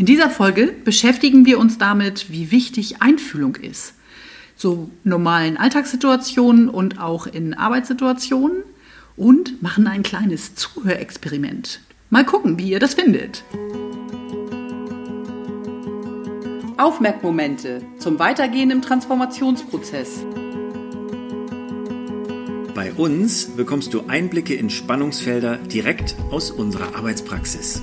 In dieser Folge beschäftigen wir uns damit, wie wichtig Einfühlung ist. So normalen Alltagssituationen und auch in Arbeitssituationen und machen ein kleines Zuhörexperiment. Mal gucken, wie ihr das findet. Aufmerkmomente zum Weitergehen im Transformationsprozess. Bei uns bekommst du Einblicke in Spannungsfelder direkt aus unserer Arbeitspraxis.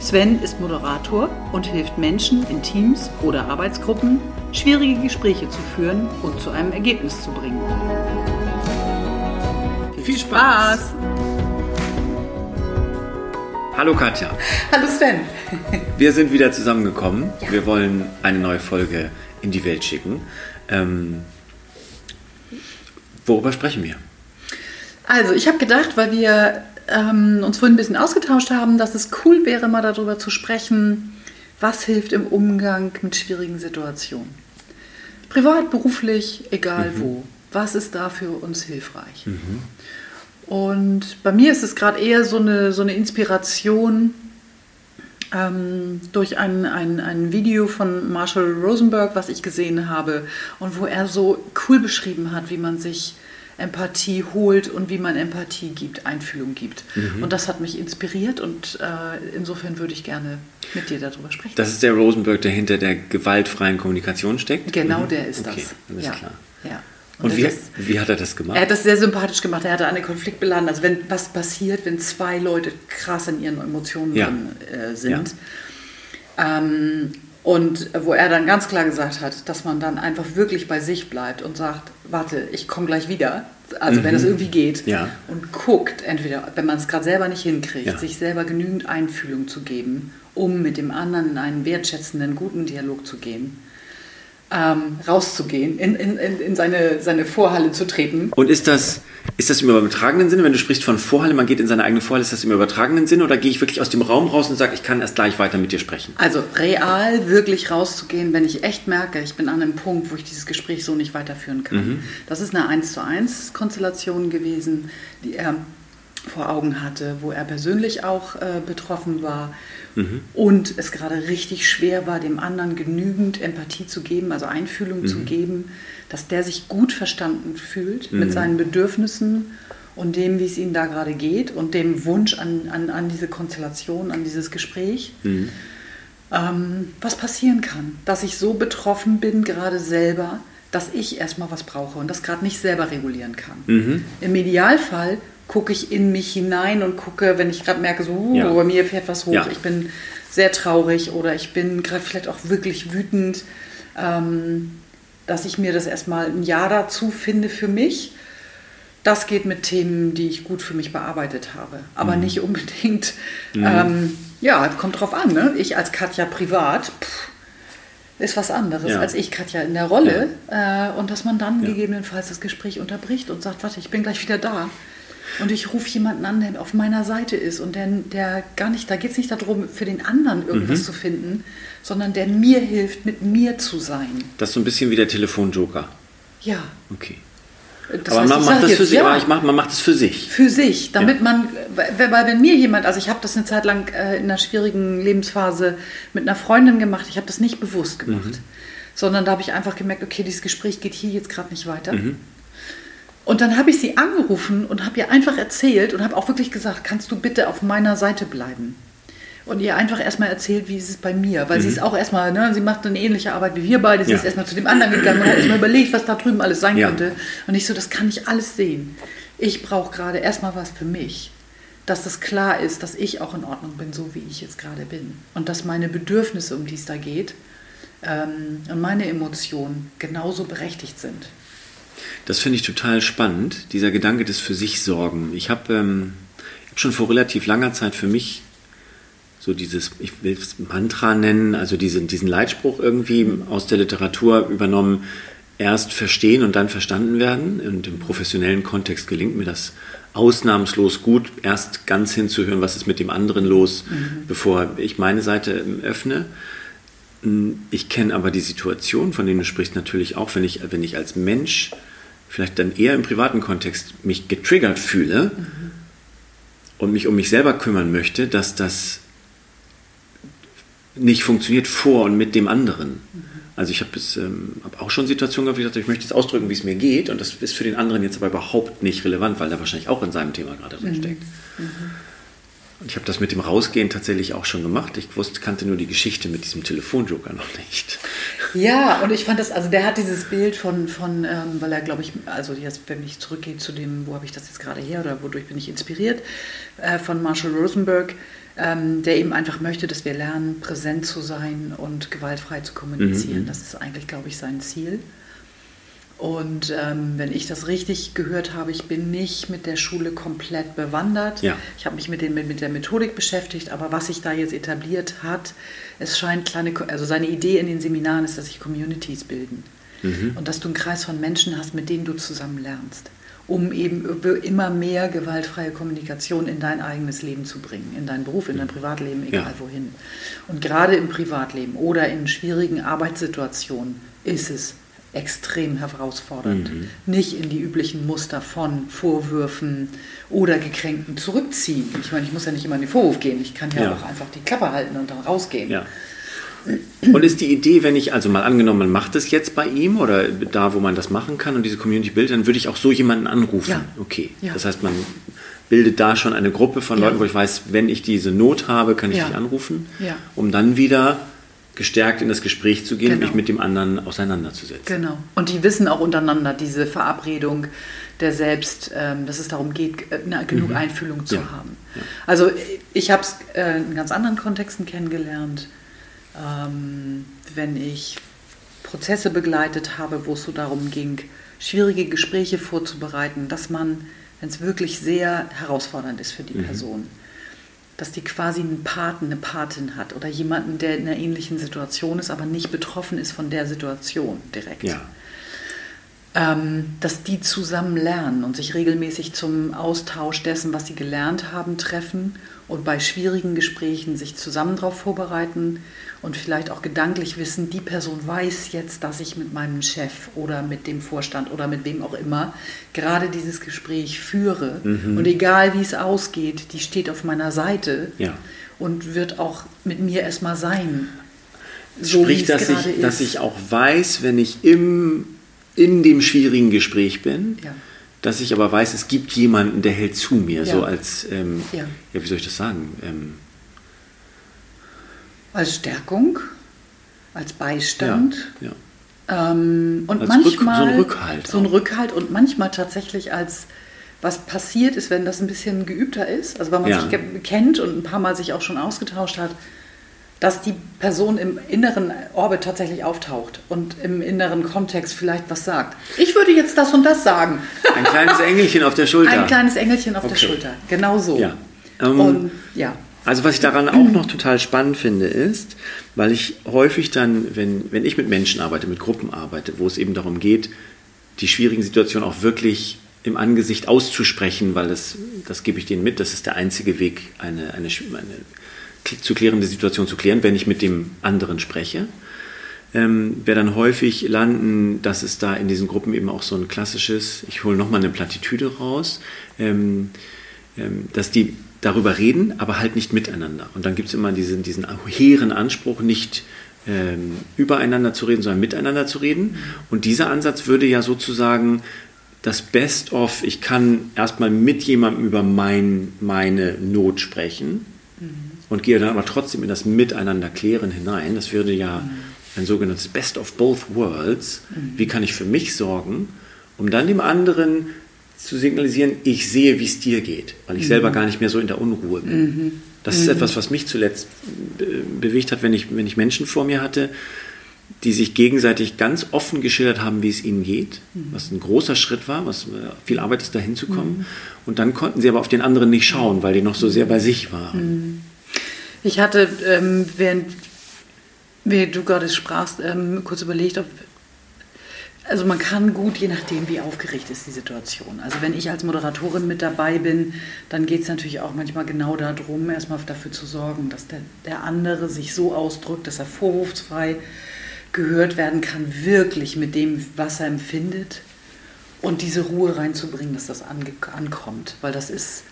Sven ist Moderator und hilft Menschen in Teams oder Arbeitsgruppen, schwierige Gespräche zu führen und zu einem Ergebnis zu bringen. Viel Spaß! Hallo Katja. Hallo Sven. Wir sind wieder zusammengekommen. Ja. Wir wollen eine neue Folge in die Welt schicken. Ähm, worüber sprechen wir? Also, ich habe gedacht, weil wir ähm, uns vorhin ein bisschen ausgetauscht haben, dass es cool wäre, mal darüber zu sprechen, was hilft im Umgang mit schwierigen Situationen. Privat, beruflich, egal mhm. wo. Was ist da für uns hilfreich? Mhm. Und bei mir ist es gerade eher so eine, so eine Inspiration ähm, durch ein, ein, ein Video von Marshall Rosenberg, was ich gesehen habe und wo er so cool beschrieben hat, wie man sich Empathie holt und wie man Empathie gibt, Einfühlung gibt. Mhm. Und das hat mich inspiriert und äh, insofern würde ich gerne mit dir darüber sprechen. Das ist der Rosenberg, der hinter der gewaltfreien Kommunikation steckt? Genau, mhm. der ist okay, das. Alles ja. klar. Ja. Und, und wie, ist, wie, hat er das gemacht? Er hat das sehr sympathisch gemacht. Er hatte eine Konfliktbeladen. Also wenn was passiert, wenn zwei Leute krass in ihren Emotionen ja. drin, äh, sind. Ja. Ähm, und wo er dann ganz klar gesagt hat, dass man dann einfach wirklich bei sich bleibt und sagt, warte, ich komme gleich wieder. Also mhm. wenn es irgendwie geht. Ja. Und guckt, entweder, wenn man es gerade selber nicht hinkriegt, ja. sich selber genügend Einfühlung zu geben, um mit dem anderen in einen wertschätzenden, guten Dialog zu gehen ähm, rauszugehen, in, in, in seine, seine Vorhalle zu treten. Und ist das, ist das im übertragenen Sinne, wenn du sprichst von Vorhalle, man geht in seine eigene Vorhalle, ist das im übertragenen Sinne oder gehe ich wirklich aus dem Raum raus und sage, ich kann erst gleich weiter mit dir sprechen? Also real wirklich rauszugehen, wenn ich echt merke, ich bin an einem Punkt, wo ich dieses Gespräch so nicht weiterführen kann. Mhm. Das ist eine 1 zu 1 Konstellation gewesen, die er vor Augen hatte, wo er persönlich auch äh, betroffen war mhm. und es gerade richtig schwer war, dem anderen genügend Empathie zu geben, also Einfühlung mhm. zu geben, dass der sich gut verstanden fühlt mhm. mit seinen Bedürfnissen und dem, wie es ihm da gerade geht und dem Wunsch an, an, an diese Konstellation, an dieses Gespräch. Mhm. Ähm, was passieren kann, dass ich so betroffen bin, gerade selber, dass ich erstmal was brauche und das gerade nicht selber regulieren kann. Mhm. Im Idealfall gucke ich in mich hinein und gucke, wenn ich gerade merke, so, uh, ja. bei mir fährt was hoch, ja. ich bin sehr traurig oder ich bin gerade vielleicht auch wirklich wütend, ähm, dass ich mir das erstmal ein Jahr dazu finde für mich. Das geht mit Themen, die ich gut für mich bearbeitet habe, aber mhm. nicht unbedingt. Mhm. Ähm, ja, kommt drauf an. Ne? Ich als Katja privat pff, ist was anderes ja. als ich Katja in der Rolle ja. äh, und dass man dann gegebenenfalls das Gespräch unterbricht und sagt, warte, ich bin gleich wieder da. Und ich rufe jemanden an, der auf meiner Seite ist und der, der gar nicht, da geht es nicht darum, für den anderen irgendwas mhm. zu finden, sondern der mir hilft, mit mir zu sein. Das ist so ein bisschen wie der Telefonjoker. Ja. Okay. Das aber heißt, man macht das für sich, ja, aber ich mach, man macht es für sich. Für sich, damit ja. man, weil, wenn mir jemand, also ich habe das eine Zeit lang äh, in einer schwierigen Lebensphase mit einer Freundin gemacht, ich habe das nicht bewusst gemacht, mhm. sondern da habe ich einfach gemerkt, okay, dieses Gespräch geht hier jetzt gerade nicht weiter. Mhm. Und dann habe ich sie angerufen und habe ihr einfach erzählt und habe auch wirklich gesagt, kannst du bitte auf meiner Seite bleiben? Und ihr einfach erstmal erzählt, wie ist es bei mir. Weil mhm. sie ist auch erstmal, ne, sie macht eine ähnliche Arbeit wie wir beide. Sie ja. ist erstmal zu dem anderen gegangen und hat erstmal überlegt, was da drüben alles sein ja. könnte. Und ich so, das kann ich alles sehen. Ich brauche gerade erstmal was für mich. Dass das klar ist, dass ich auch in Ordnung bin, so wie ich jetzt gerade bin. Und dass meine Bedürfnisse, um die es da geht, ähm, und meine Emotionen genauso berechtigt sind. Das finde ich total spannend, dieser Gedanke des für sich Sorgen. Ich habe ähm, schon vor relativ langer Zeit für mich so dieses, ich will es Mantra nennen, also diesen, diesen Leitspruch irgendwie aus der Literatur übernommen, erst verstehen und dann verstanden werden. Und im professionellen Kontext gelingt mir das ausnahmslos gut, erst ganz hinzuhören, was ist mit dem anderen los, mhm. bevor ich meine Seite öffne. Ich kenne aber die Situation, von denen du sprichst, natürlich auch, wenn ich, wenn ich als Mensch vielleicht dann eher im privaten Kontext mich getriggert fühle mhm. und mich um mich selber kümmern möchte, dass das nicht funktioniert vor und mit dem anderen. Mhm. Also ich habe ähm, hab auch schon Situationen gehabt, wo ich dachte, ich möchte jetzt ausdrücken, wie es mir geht und das ist für den anderen jetzt aber überhaupt nicht relevant, weil er wahrscheinlich auch in seinem Thema gerade drin mhm. steckt. Mhm. Und ich habe das mit dem Rausgehen tatsächlich auch schon gemacht. Ich wusste, kannte nur die Geschichte mit diesem Telefonjoker noch nicht. Ja, und ich fand das, also der hat dieses Bild von, von ähm, weil er, glaube ich, also jetzt, wenn ich zurückgehe zu dem, wo habe ich das jetzt gerade her oder wodurch bin ich inspiriert, äh, von Marshall Rosenberg, ähm, der eben einfach möchte, dass wir lernen, präsent zu sein und gewaltfrei zu kommunizieren. Mhm. Das ist eigentlich, glaube ich, sein Ziel. Und ähm, wenn ich das richtig gehört habe, ich bin nicht mit der Schule komplett bewandert. Ja. Ich habe mich mit, den, mit der Methodik beschäftigt, aber was sich da jetzt etabliert hat, es scheint kleine, also seine Idee in den Seminaren ist, dass sich Communities bilden. Mhm. Und dass du einen Kreis von Menschen hast, mit denen du zusammen lernst, um eben immer mehr gewaltfreie Kommunikation in dein eigenes Leben zu bringen, in deinen Beruf, in dein Privatleben, egal ja. wohin. Und gerade im Privatleben oder in schwierigen Arbeitssituationen ist es extrem herausfordernd. Mhm. Nicht in die üblichen Muster von Vorwürfen oder Gekränkten zurückziehen. Ich meine, ich muss ja nicht immer in den Vorwurf gehen. Ich kann ja, ja. auch einfach die Klappe halten und dann rausgehen. Ja. Und ist die Idee, wenn ich, also mal angenommen, man macht es jetzt bei ihm oder da, wo man das machen kann und diese Community bildet, dann würde ich auch so jemanden anrufen. Ja. Okay. Ja. Das heißt, man bildet da schon eine Gruppe von Leuten, wo ich weiß, wenn ich diese Not habe, kann ich dich anrufen, um dann wieder gestärkt in das Gespräch zu gehen genau. und mich mit dem anderen auseinanderzusetzen. Genau. Und die wissen auch untereinander diese Verabredung der selbst, ähm, dass es darum geht, na, genug mhm. Einfühlung zu ja. haben. Ja. Also ich habe es äh, in ganz anderen Kontexten kennengelernt, ähm, wenn ich Prozesse begleitet habe, wo es so darum ging, schwierige Gespräche vorzubereiten, dass man, wenn es wirklich sehr herausfordernd ist für die mhm. Person, dass die quasi einen Paten, eine Patin hat oder jemanden, der in einer ähnlichen Situation ist, aber nicht betroffen ist von der Situation direkt. Ja. Ähm, dass die zusammen lernen und sich regelmäßig zum Austausch dessen, was sie gelernt haben, treffen und bei schwierigen Gesprächen sich zusammen darauf vorbereiten und vielleicht auch gedanklich wissen, die Person weiß jetzt, dass ich mit meinem Chef oder mit dem Vorstand oder mit wem auch immer gerade dieses Gespräch führe. Mhm. Und egal wie es ausgeht, die steht auf meiner Seite ja. und wird auch mit mir erstmal sein. So Sprich, dass ich, ist. dass ich auch weiß, wenn ich im, in dem schwierigen Gespräch bin, ja. Dass ich aber weiß, es gibt jemanden, der hält zu mir, ja. so als, ähm, ja. wie soll ich das sagen? Ähm, als Stärkung, als Beistand. Ja, ja. Ähm, und als manchmal Rück, so ein Rückhalt. So ein Rückhalt und manchmal tatsächlich als was passiert ist, wenn das ein bisschen geübter ist, also wenn man ja. sich kennt und ein paar Mal sich auch schon ausgetauscht hat, dass die Person im inneren Orbit tatsächlich auftaucht und im inneren Kontext vielleicht was sagt. Ich würde jetzt das und das sagen. Ein kleines Engelchen auf der Schulter. Ein kleines Engelchen auf okay. der Schulter, genau so. Ja. Um, und ja. Also was ich daran auch noch total spannend finde, ist, weil ich häufig dann, wenn, wenn ich mit Menschen arbeite, mit Gruppen arbeite, wo es eben darum geht, die schwierigen Situationen auch wirklich im Angesicht auszusprechen, weil das, das gebe ich denen mit, das ist der einzige Weg, eine, eine, eine zu klärende Situation zu klären, wenn ich mit dem anderen spreche. Ähm, wir dann häufig landen, dass es da in diesen Gruppen eben auch so ein klassisches, ich hole nochmal eine Plattitüde raus, ähm, ähm, dass die darüber reden, aber halt nicht miteinander. Und dann gibt es immer diesen, diesen hehren Anspruch, nicht ähm, übereinander zu reden, sondern miteinander zu reden. Und dieser Ansatz würde ja sozusagen das Best-of, ich kann erstmal mit jemandem über mein, meine Not sprechen mhm. Und gehe dann aber trotzdem in das Miteinander klären hinein. Das würde ja ein sogenanntes Best of Both Worlds. Mhm. Wie kann ich für mich sorgen, um dann dem anderen zu signalisieren, ich sehe, wie es dir geht, weil ich mhm. selber gar nicht mehr so in der Unruhe bin. Mhm. Das ist mhm. etwas, was mich zuletzt bewegt hat, wenn ich, wenn ich Menschen vor mir hatte, die sich gegenseitig ganz offen geschildert haben, wie es ihnen geht, mhm. was ein großer Schritt war, was äh, viel Arbeit ist, da hinzukommen. Mhm. Und dann konnten sie aber auf den anderen nicht schauen, weil die noch so sehr bei sich waren. Ich hatte, ähm, während, während du gerade sprachst, ähm, kurz überlegt, ob also man kann gut, je nachdem, wie aufgeregt ist die Situation. Also wenn ich als Moderatorin mit dabei bin, dann geht es natürlich auch manchmal genau darum, erstmal dafür zu sorgen, dass der, der andere sich so ausdrückt, dass er vorwurfsfrei gehört werden kann, wirklich mit dem, was er empfindet und diese Ruhe reinzubringen, dass das ankommt. Weil das ist,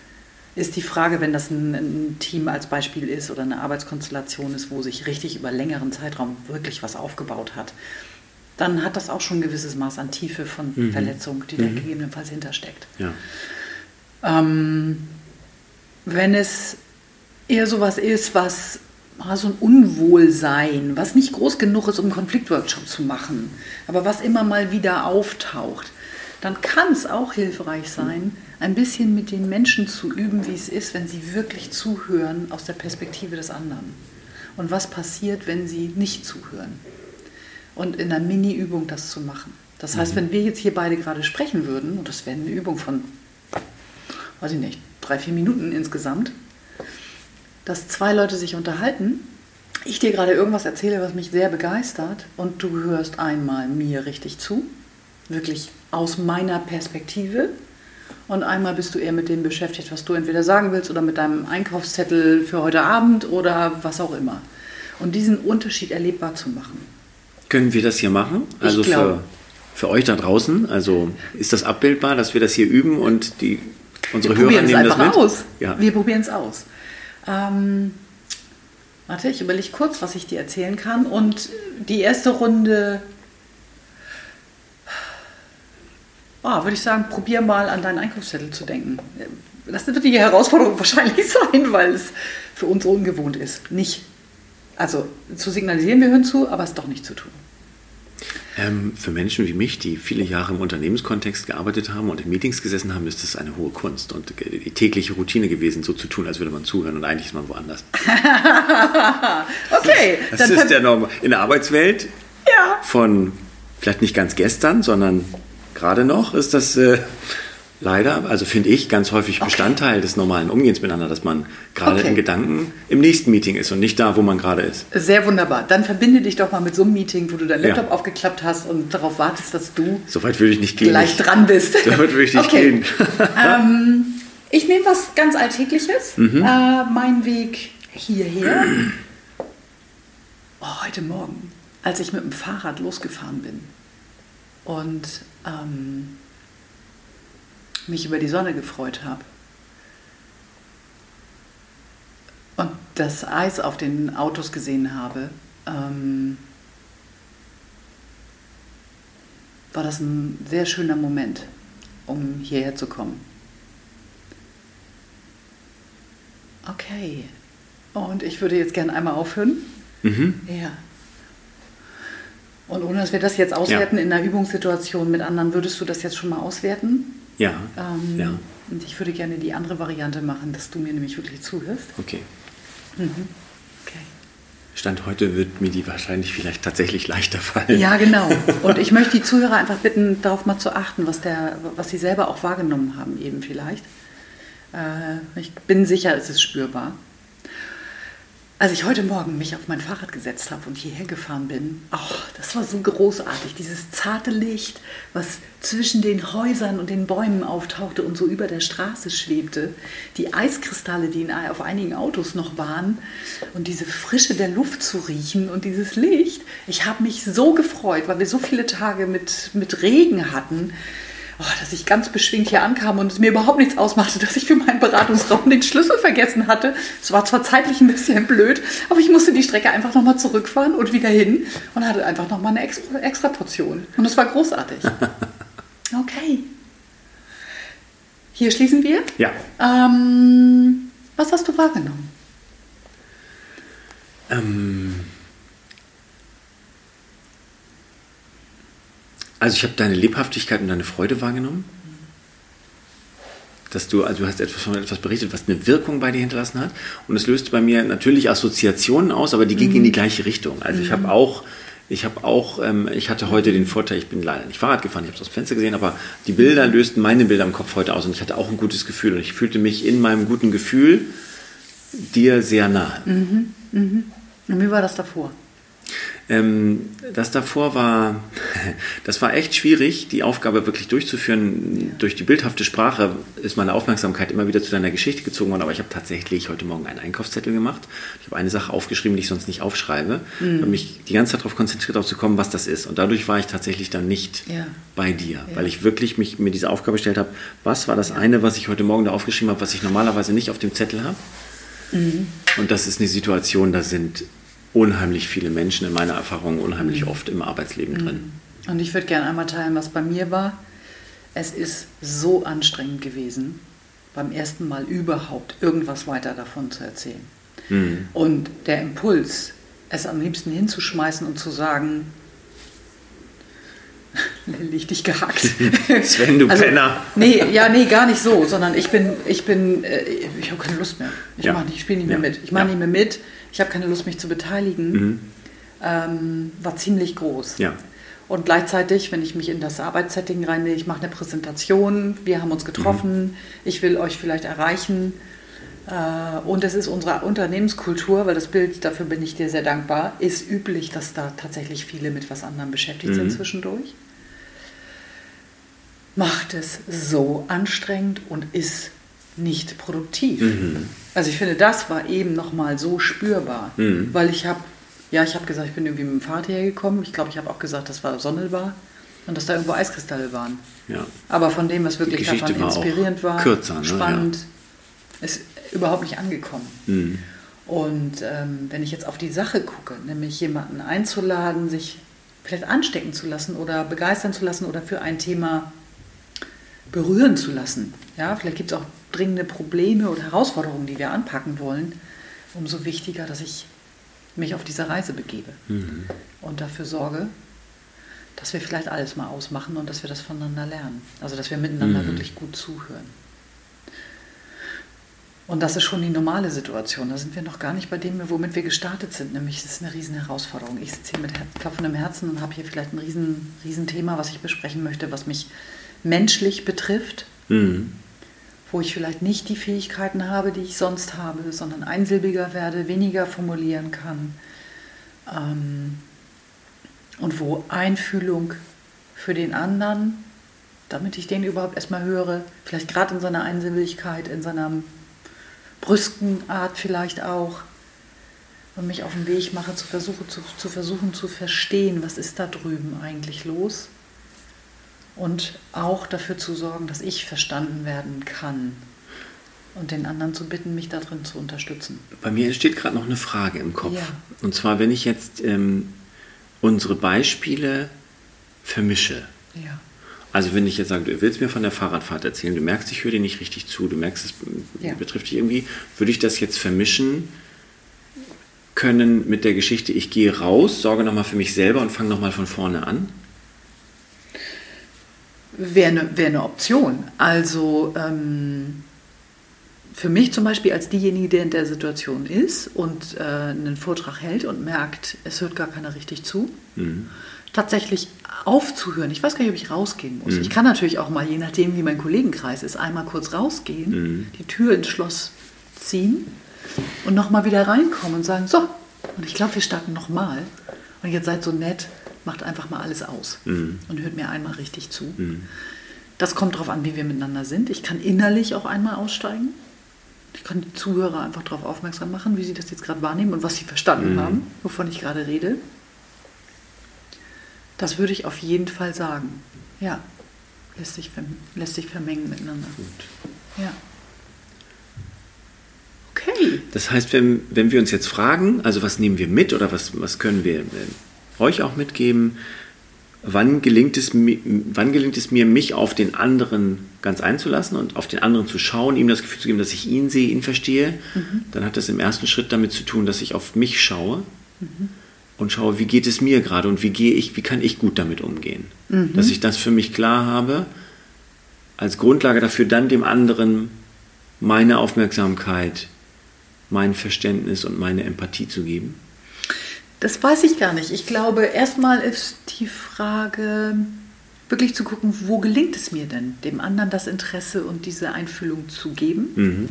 ist die Frage, wenn das ein, ein, Team als Beispiel ist oder eine Arbeitskonstellation ist, wo sich richtig über längeren Zeitraum wirklich was aufgebaut hat dann hat das auch schon ein gewisses Maß an Tiefe von mhm. Verletzung, die mhm. da gegebenenfalls hintersteckt. Ja. Ähm, wenn es eher sowas ist, was ah, so ein Unwohlsein, was nicht groß genug ist, um einen Konfliktworkshop zu machen, aber was immer mal wieder auftaucht, dann kann es auch hilfreich sein, ein bisschen mit den Menschen zu üben, wie es ist, wenn sie wirklich zuhören aus der Perspektive des anderen. Und was passiert, wenn sie nicht zuhören und in einer Mini-Übung das zu machen. Das heißt, mhm. wenn wir jetzt hier beide gerade sprechen würden, und das wäre eine Übung von, weiß ich nicht, drei, vier Minuten insgesamt, dass zwei Leute sich unterhalten, ich dir gerade irgendwas erzähle, was mich sehr begeistert, und du hörst einmal mir richtig zu, wirklich aus meiner Perspektive, und einmal bist du eher mit dem beschäftigt, was du entweder sagen willst oder mit deinem Einkaufszettel für heute Abend oder was auch immer. Und diesen Unterschied erlebbar zu machen. Können wir das hier machen? Also für, für euch da draußen? Also ist das abbildbar, dass wir das hier üben und die, unsere wir Hörer nehmen das mit? Aus. Ja. Wir probieren es aus. Ähm, warte, ich überlege kurz, was ich dir erzählen kann. Und die erste Runde, oh, würde ich sagen, probier mal an deinen Einkaufszettel zu denken. Das wird die Herausforderung wahrscheinlich sein, weil es für uns ungewohnt ist. Nicht also zu signalisieren, wir hören zu, aber es doch nicht zu tun. Ähm, für Menschen wie mich, die viele Jahre im Unternehmenskontext gearbeitet haben und in Meetings gesessen haben, ist das eine hohe Kunst und die tägliche Routine gewesen, so zu tun, als würde man zuhören und eigentlich ist man woanders. okay. Das ist der Norm. In der Arbeitswelt ja. von vielleicht nicht ganz gestern, sondern gerade noch ist das äh, leider, also finde ich, ganz häufig Bestandteil okay. des normalen Umgehens miteinander, dass man gerade okay. in Gedanken im nächsten Meeting ist und nicht da, wo man gerade ist. Sehr wunderbar. Dann verbinde dich doch mal mit so einem Meeting, wo du dein Laptop ja. aufgeklappt hast und darauf wartest, dass du so weit würde ich nicht gehen. gleich dran bist. So weit würde ich nicht okay. gehen. ähm, ich nehme was ganz Alltägliches. Mhm. Äh, mein Weg hierher. Oh, heute Morgen, als ich mit dem Fahrrad losgefahren bin und ähm, mich über die Sonne gefreut habe. Und das Eis auf den Autos gesehen habe, ähm, war das ein sehr schöner Moment, um hierher zu kommen. Okay. Und ich würde jetzt gerne einmal aufhören. Mhm. Ja. Und ohne dass wir das jetzt auswerten ja. in einer Übungssituation mit anderen, würdest du das jetzt schon mal auswerten? Ja. Ähm, ja. Und ich würde gerne die andere Variante machen, dass du mir nämlich wirklich zuhörst. Okay. Mhm. Okay. Stand heute wird mir die wahrscheinlich vielleicht tatsächlich leichter fallen. Ja, genau. Und ich möchte die Zuhörer einfach bitten, darauf mal zu achten, was, der, was sie selber auch wahrgenommen haben, eben vielleicht. Äh, ich bin sicher, es ist spürbar. Als ich heute Morgen mich auf mein Fahrrad gesetzt habe und hierher gefahren bin, oh, das war so großartig. Dieses zarte Licht, was zwischen den Häusern und den Bäumen auftauchte und so über der Straße schwebte. Die Eiskristalle, die auf einigen Autos noch waren. Und diese Frische der Luft zu riechen und dieses Licht. Ich habe mich so gefreut, weil wir so viele Tage mit, mit Regen hatten dass ich ganz beschwingt hier ankam und es mir überhaupt nichts ausmachte, dass ich für meinen Beratungsraum den Schlüssel vergessen hatte. Es war zwar zeitlich ein bisschen blöd, aber ich musste die Strecke einfach nochmal zurückfahren und wieder hin und hatte einfach nochmal eine extra, extra Portion. Und es war großartig. Okay. Hier schließen wir. Ja. Ähm, was hast du wahrgenommen? Ähm Also ich habe deine Lebhaftigkeit und deine Freude wahrgenommen. Dass du, also du hast etwas von etwas berichtet, was eine Wirkung bei dir hinterlassen hat. Und es löst bei mir natürlich Assoziationen aus, aber die mhm. gingen in die gleiche Richtung. Also mhm. ich habe auch Ich habe auch, ähm, ich hatte heute den Vorteil, ich bin leider nicht Fahrrad gefahren, ich habe es aus dem Fenster gesehen, aber die Bilder lösten meine Bilder im Kopf heute aus und ich hatte auch ein gutes Gefühl und ich fühlte mich in meinem guten Gefühl dir sehr nahe. Mhm, mhm. Und wie war das davor? Ähm, das davor war, das war echt schwierig, die Aufgabe wirklich durchzuführen. Ja. Durch die bildhafte Sprache ist meine Aufmerksamkeit immer wieder zu deiner Geschichte gezogen worden, aber ich habe tatsächlich heute Morgen einen Einkaufszettel gemacht. Ich habe eine Sache aufgeschrieben, die ich sonst nicht aufschreibe. Mhm. habe mich die ganze Zeit darauf konzentriert, darauf zu kommen, was das ist. Und dadurch war ich tatsächlich dann nicht ja. bei dir, ja. weil ich wirklich mich mir diese Aufgabe gestellt habe, was war das eine, was ich heute Morgen da aufgeschrieben habe, was ich normalerweise nicht auf dem Zettel habe. Mhm. Und das ist eine Situation, da sind unheimlich viele Menschen in meiner Erfahrung unheimlich mhm. oft im Arbeitsleben mhm. drin. Und ich würde gerne einmal teilen, was bei mir war. Es ist so anstrengend gewesen, beim ersten Mal überhaupt irgendwas weiter davon zu erzählen. Mhm. Und der Impuls, es am liebsten hinzuschmeißen und zu sagen, ich dich gehackt. Sven, du also, Penner. Nee, ja, nee, gar nicht so, sondern ich bin, ich bin, äh, ich habe keine Lust mehr. Ich ja. ich spiele nicht mehr ja. mit. Ich mache ja. nicht mehr mit ich habe keine Lust, mich zu beteiligen, mhm. ähm, war ziemlich groß. Ja. Und gleichzeitig, wenn ich mich in das Arbeitssetting reinlege, ich mache eine Präsentation, wir haben uns getroffen, mhm. ich will euch vielleicht erreichen. Äh, und es ist unsere Unternehmenskultur, weil das Bild, dafür bin ich dir sehr dankbar, ist üblich, dass da tatsächlich viele mit was anderem beschäftigt mhm. sind zwischendurch. Macht es so anstrengend und ist nicht produktiv. Mhm. Also ich finde, das war eben nochmal so spürbar, mhm. weil ich habe, ja, ich habe gesagt, ich bin irgendwie mit dem Fahrrad hergekommen. Ich glaube, ich habe auch gesagt, das war Sonnelbar und dass da irgendwo Eiskristalle waren. Ja. Aber von dem, was wirklich davon inspirierend war, kürzer, ne? spannend, ja. ist überhaupt nicht angekommen. Mhm. Und ähm, wenn ich jetzt auf die Sache gucke, nämlich jemanden einzuladen, sich vielleicht anstecken zu lassen oder begeistern zu lassen oder für ein Thema berühren zu lassen. Ja, vielleicht gibt es auch dringende Probleme oder Herausforderungen, die wir anpacken wollen. Umso wichtiger, dass ich mich auf diese Reise begebe mhm. und dafür sorge, dass wir vielleicht alles mal ausmachen und dass wir das voneinander lernen. Also dass wir miteinander mhm. wirklich gut zuhören. Und das ist schon die normale Situation. Da sind wir noch gar nicht bei dem, womit wir gestartet sind. Nämlich, es ist eine riesen Herausforderung. Ich sitze hier mit klopfendem Herzen und habe hier vielleicht ein riesen, riesen Thema, was ich besprechen möchte, was mich menschlich betrifft, mhm. wo ich vielleicht nicht die Fähigkeiten habe, die ich sonst habe, sondern einsilbiger werde, weniger formulieren kann. Ähm, und wo Einfühlung für den anderen, damit ich den überhaupt erstmal höre, vielleicht gerade in seiner Einsilbigkeit, in seiner brüsken Art vielleicht auch, und mich auf den Weg mache, zu versuchen zu, zu versuchen zu verstehen, was ist da drüben eigentlich los und auch dafür zu sorgen, dass ich verstanden werden kann und den anderen zu bitten, mich darin zu unterstützen. Bei mir entsteht gerade noch eine Frage im Kopf. Ja. Und zwar, wenn ich jetzt ähm, unsere Beispiele vermische. Ja. Also wenn ich jetzt sage, du willst mir von der Fahrradfahrt erzählen, du merkst, ich höre dir nicht richtig zu, du merkst, es ja. betrifft dich irgendwie, würde ich das jetzt vermischen können mit der Geschichte, ich gehe raus, sorge nochmal für mich selber und fange nochmal von vorne an? Wäre eine, wär eine Option. Also ähm, für mich zum Beispiel als diejenige, der in der Situation ist und äh, einen Vortrag hält und merkt, es hört gar keiner richtig zu, mhm. tatsächlich aufzuhören. Ich weiß gar nicht, ob ich rausgehen muss. Mhm. Ich kann natürlich auch mal, je nachdem, wie mein Kollegenkreis ist, einmal kurz rausgehen, mhm. die Tür ins Schloss ziehen und nochmal wieder reinkommen und sagen, so, und ich glaube, wir starten nochmal. Und jetzt seid so nett, macht einfach mal alles aus mhm. und hört mir einmal richtig zu. Mhm. Das kommt darauf an, wie wir miteinander sind. Ich kann innerlich auch einmal aussteigen. Ich kann die Zuhörer einfach darauf aufmerksam machen, wie sie das jetzt gerade wahrnehmen und was sie verstanden mhm. haben, wovon ich gerade rede. Das würde ich auf jeden Fall sagen. Ja, lässt sich, lässt sich vermengen miteinander. Gut. Ja. Okay. Das heißt, wenn, wenn wir uns jetzt fragen, also was nehmen wir mit oder was, was können wir euch auch mitgeben, wann gelingt, es, wann gelingt es mir, mich auf den anderen ganz einzulassen und auf den anderen zu schauen, ihm das Gefühl zu geben, dass ich ihn sehe, ihn verstehe. Mhm. Dann hat das im ersten Schritt damit zu tun, dass ich auf mich schaue mhm. und schaue, wie geht es mir gerade und wie gehe ich, wie kann ich gut damit umgehen. Mhm. Dass ich das für mich klar habe, als Grundlage dafür dann dem anderen meine Aufmerksamkeit, mein Verständnis und meine Empathie zu geben. Das weiß ich gar nicht. Ich glaube, erstmal ist die Frage, wirklich zu gucken, wo gelingt es mir denn, dem anderen das Interesse und diese Einfühlung zu geben. Mhm.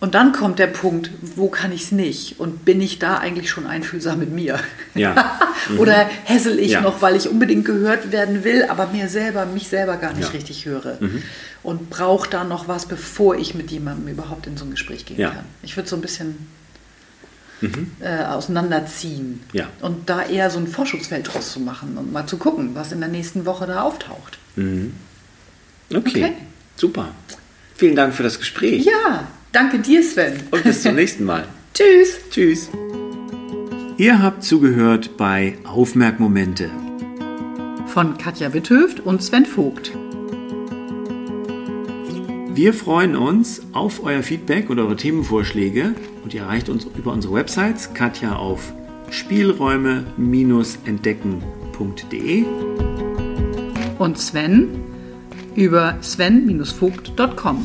Und dann kommt der Punkt, wo kann ich es nicht? Und bin ich da eigentlich schon einfühlsam mit mir? Ja. Mhm. Oder hässel ich ja. noch, weil ich unbedingt gehört werden will, aber mir selber, mich selber gar nicht ja. richtig höre? Mhm. Und brauche da noch was, bevor ich mit jemandem überhaupt in so ein Gespräch gehen ja. kann? Ich würde so ein bisschen mhm. äh, auseinanderziehen. Ja. Und da eher so ein Forschungsfeld draus zu machen und mal zu gucken, was in der nächsten Woche da auftaucht. Mhm. Okay. okay, super. Vielen Dank für das Gespräch. Ja, danke dir, Sven. Und bis zum nächsten Mal. Tschüss. Tschüss. Ihr habt zugehört bei Aufmerkmomente von Katja Witthöft und Sven Vogt. Wir freuen uns auf euer Feedback und eure Themenvorschläge und ihr erreicht uns über unsere Websites Katja auf spielräume-entdecken.de und Sven über sven-vogt.com.